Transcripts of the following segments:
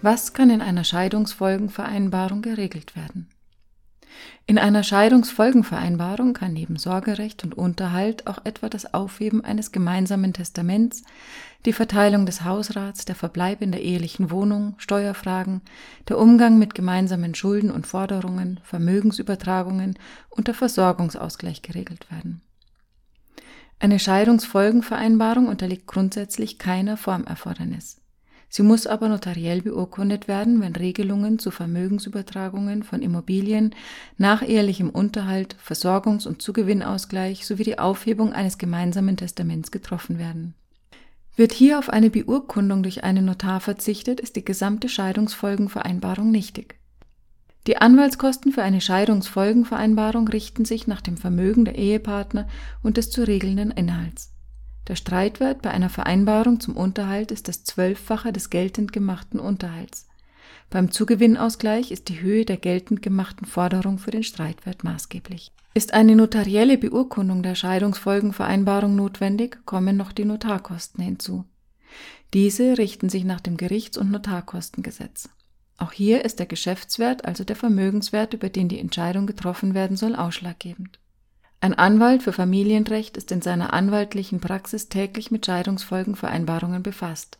Was kann in einer Scheidungsfolgenvereinbarung geregelt werden? In einer Scheidungsfolgenvereinbarung kann neben Sorgerecht und Unterhalt auch etwa das Aufheben eines gemeinsamen Testaments, die Verteilung des Hausrats, der Verbleib in der ehelichen Wohnung, Steuerfragen, der Umgang mit gemeinsamen Schulden und Forderungen, Vermögensübertragungen und der Versorgungsausgleich geregelt werden. Eine Scheidungsfolgenvereinbarung unterliegt grundsätzlich keiner Formerfordernis. Sie muss aber notariell beurkundet werden, wenn Regelungen zu Vermögensübertragungen von Immobilien, nachehelichem Unterhalt, Versorgungs- und Zugewinnausgleich sowie die Aufhebung eines gemeinsamen Testaments getroffen werden. Wird hier auf eine Beurkundung durch einen Notar verzichtet, ist die gesamte Scheidungsfolgenvereinbarung nichtig. Die Anwaltskosten für eine Scheidungsfolgenvereinbarung richten sich nach dem Vermögen der Ehepartner und des zu regelnden Inhalts. Der Streitwert bei einer Vereinbarung zum Unterhalt ist das Zwölffache des geltend gemachten Unterhalts. Beim Zugewinnausgleich ist die Höhe der geltend gemachten Forderung für den Streitwert maßgeblich. Ist eine notarielle Beurkundung der Scheidungsfolgenvereinbarung notwendig, kommen noch die Notarkosten hinzu. Diese richten sich nach dem Gerichts- und Notarkostengesetz. Auch hier ist der Geschäftswert, also der Vermögenswert, über den die Entscheidung getroffen werden soll, ausschlaggebend. Ein Anwalt für Familienrecht ist in seiner anwaltlichen Praxis täglich mit Scheidungsfolgenvereinbarungen befasst.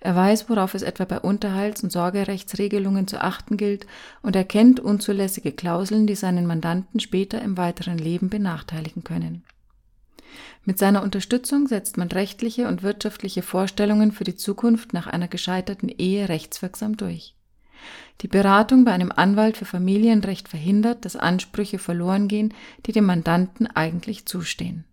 Er weiß, worauf es etwa bei Unterhalts- und Sorgerechtsregelungen zu achten gilt und erkennt unzulässige Klauseln, die seinen Mandanten später im weiteren Leben benachteiligen können. Mit seiner Unterstützung setzt man rechtliche und wirtschaftliche Vorstellungen für die Zukunft nach einer gescheiterten Ehe rechtswirksam durch. Die Beratung bei einem Anwalt für Familienrecht verhindert, dass Ansprüche verloren gehen, die dem Mandanten eigentlich zustehen